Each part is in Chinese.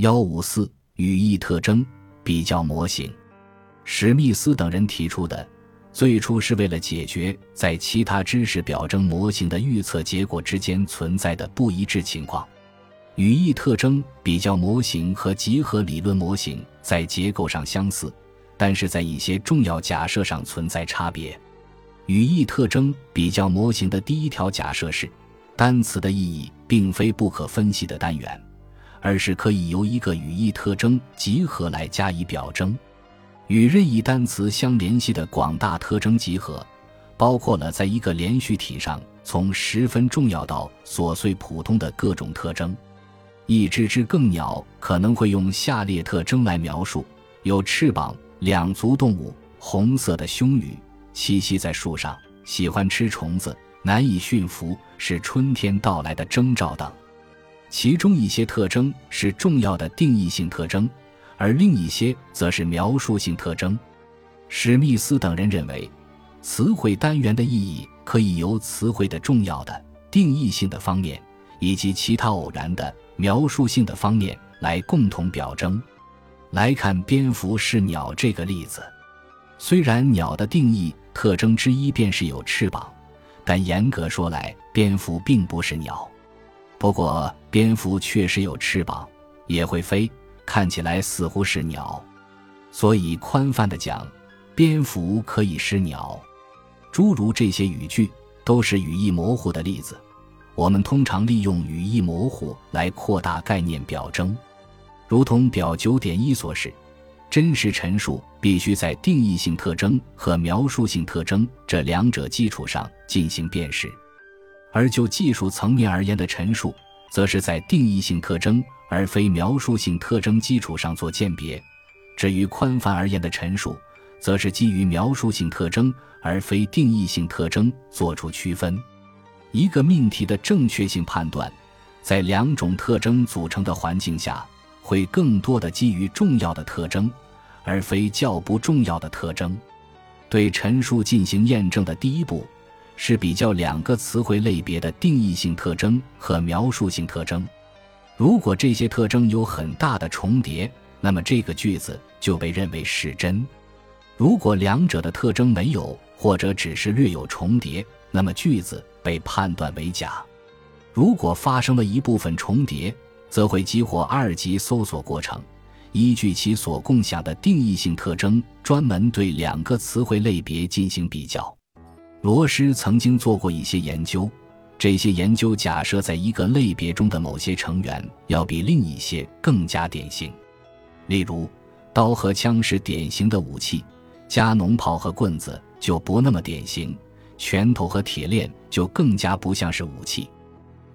幺五四语义特征比较模型，史密斯等人提出的，最初是为了解决在其他知识表征模型的预测结果之间存在的不一致情况。语义特征比较模型和集合理论模型在结构上相似，但是在一些重要假设上存在差别。语义特征比较模型的第一条假设是，单词的意义并非不可分析的单元。而是可以由一个语义特征集合来加以表征，与任意单词相联系的广大特征集合，包括了在一个连续体上从十分重要到琐碎普通的各种特征。一只只更鸟可能会用下列特征来描述：有翅膀、两足动物、红色的胸羽、栖息在树上、喜欢吃虫子、难以驯服、是春天到来的征兆等。其中一些特征是重要的定义性特征，而另一些则是描述性特征。史密斯等人认为，词汇单元的意义可以由词汇的重要的定义性的方面以及其他偶然的描述性的方面来共同表征。来看蝙蝠是鸟这个例子，虽然鸟的定义特征之一便是有翅膀，但严格说来，蝙蝠并不是鸟。不过，蝙蝠确实有翅膀，也会飞，看起来似乎是鸟，所以宽泛的讲，蝙蝠可以是鸟。诸如这些语句都是语义模糊的例子。我们通常利用语义模糊来扩大概念表征，如同表九点一所示，真实陈述必须在定义性特征和描述性特征这两者基础上进行辨识。而就技术层面而言的陈述，则是在定义性特征而非描述性特征基础上做鉴别；至于宽泛而言的陈述，则是基于描述性特征而非定义性特征做出区分。一个命题的正确性判断，在两种特征组成的环境下，会更多的基于重要的特征，而非较不重要的特征。对陈述进行验证的第一步。是比较两个词汇类别的定义性特征和描述性特征，如果这些特征有很大的重叠，那么这个句子就被认为是真；如果两者的特征没有或者只是略有重叠，那么句子被判断为假。如果发生了一部分重叠，则会激活二级搜索过程，依据其所共享的定义性特征，专门对两个词汇类别进行比较。罗斯曾经做过一些研究，这些研究假设在一个类别中的某些成员要比另一些更加典型。例如，刀和枪是典型的武器，加农炮和棍子就不那么典型，拳头和铁链就更加不像是武器。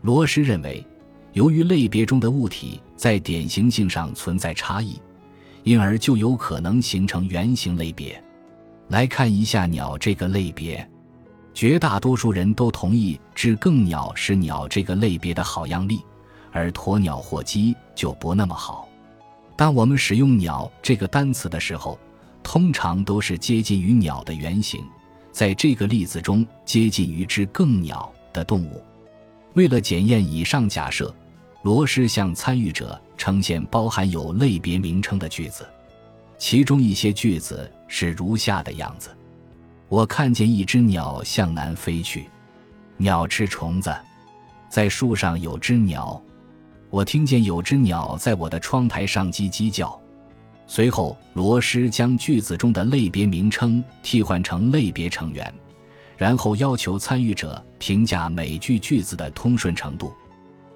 罗斯认为，由于类别中的物体在典型性上存在差异，因而就有可能形成圆形类别。来看一下鸟这个类别。绝大多数人都同意知更鸟是鸟这个类别的好样例，而鸵鸟或鸡就不那么好。当我们使用“鸟”这个单词的时候，通常都是接近于鸟的原型，在这个例子中接近于知更鸟的动物。为了检验以上假设，罗氏向参与者呈现包含有类别名称的句子，其中一些句子是如下的样子。我看见一只鸟向南飞去，鸟吃虫子，在树上有只鸟，我听见有只鸟在我的窗台上叽叽叫。随后，罗斯将句子中的类别名称替换成类别成员，然后要求参与者评价每句句子的通顺程度。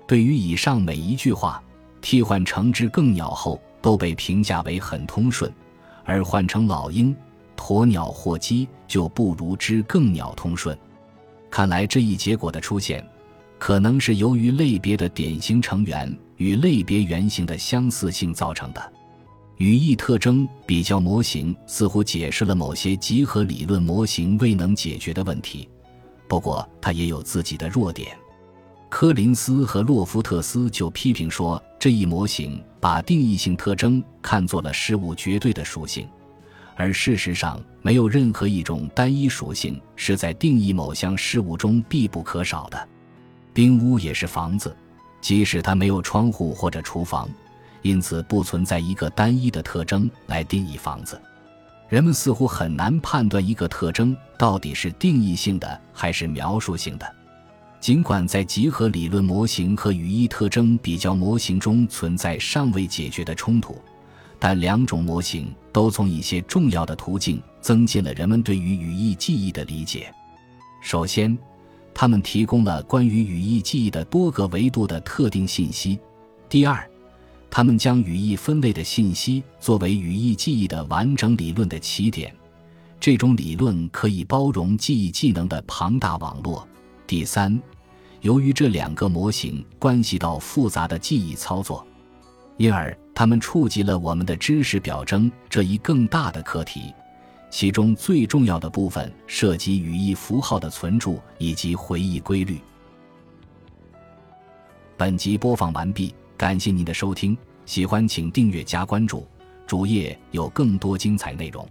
对于以上每一句话，替换成只更鸟后都被评价为很通顺，而换成老鹰。鸵鸟或鸡就不如知更鸟通顺，看来这一结果的出现，可能是由于类别的典型成员与类别原型的相似性造成的。语义特征比较模型似乎解释了某些集合理论模型未能解决的问题，不过它也有自己的弱点。柯林斯和洛夫特斯就批评说，这一模型把定义性特征看作了事物绝对的属性。而事实上，没有任何一种单一属性是在定义某项事物中必不可少的。冰屋也是房子，即使它没有窗户或者厨房，因此不存在一个单一的特征来定义房子。人们似乎很难判断一个特征到底是定义性的还是描述性的。尽管在集合理论模型和语义特征比较模型中存在尚未解决的冲突，但两种模型都从一些重要的途径增进了人们对于语义记忆的理解。首先，他们提供了关于语义记忆的多个维度的特定信息；第二，他们将语义分类的信息作为语义记忆的完整理论的起点。这种理论可以包容记忆技能的庞大网络。第三，由于这两个模型关系到复杂的记忆操作，因而他们触及了我们的知识表征这一更大的课题。其中最重要的部分涉及语义符号的存储以及回忆规律。本集播放完毕，感谢您的收听，喜欢请订阅加关注，主页有更多精彩内容。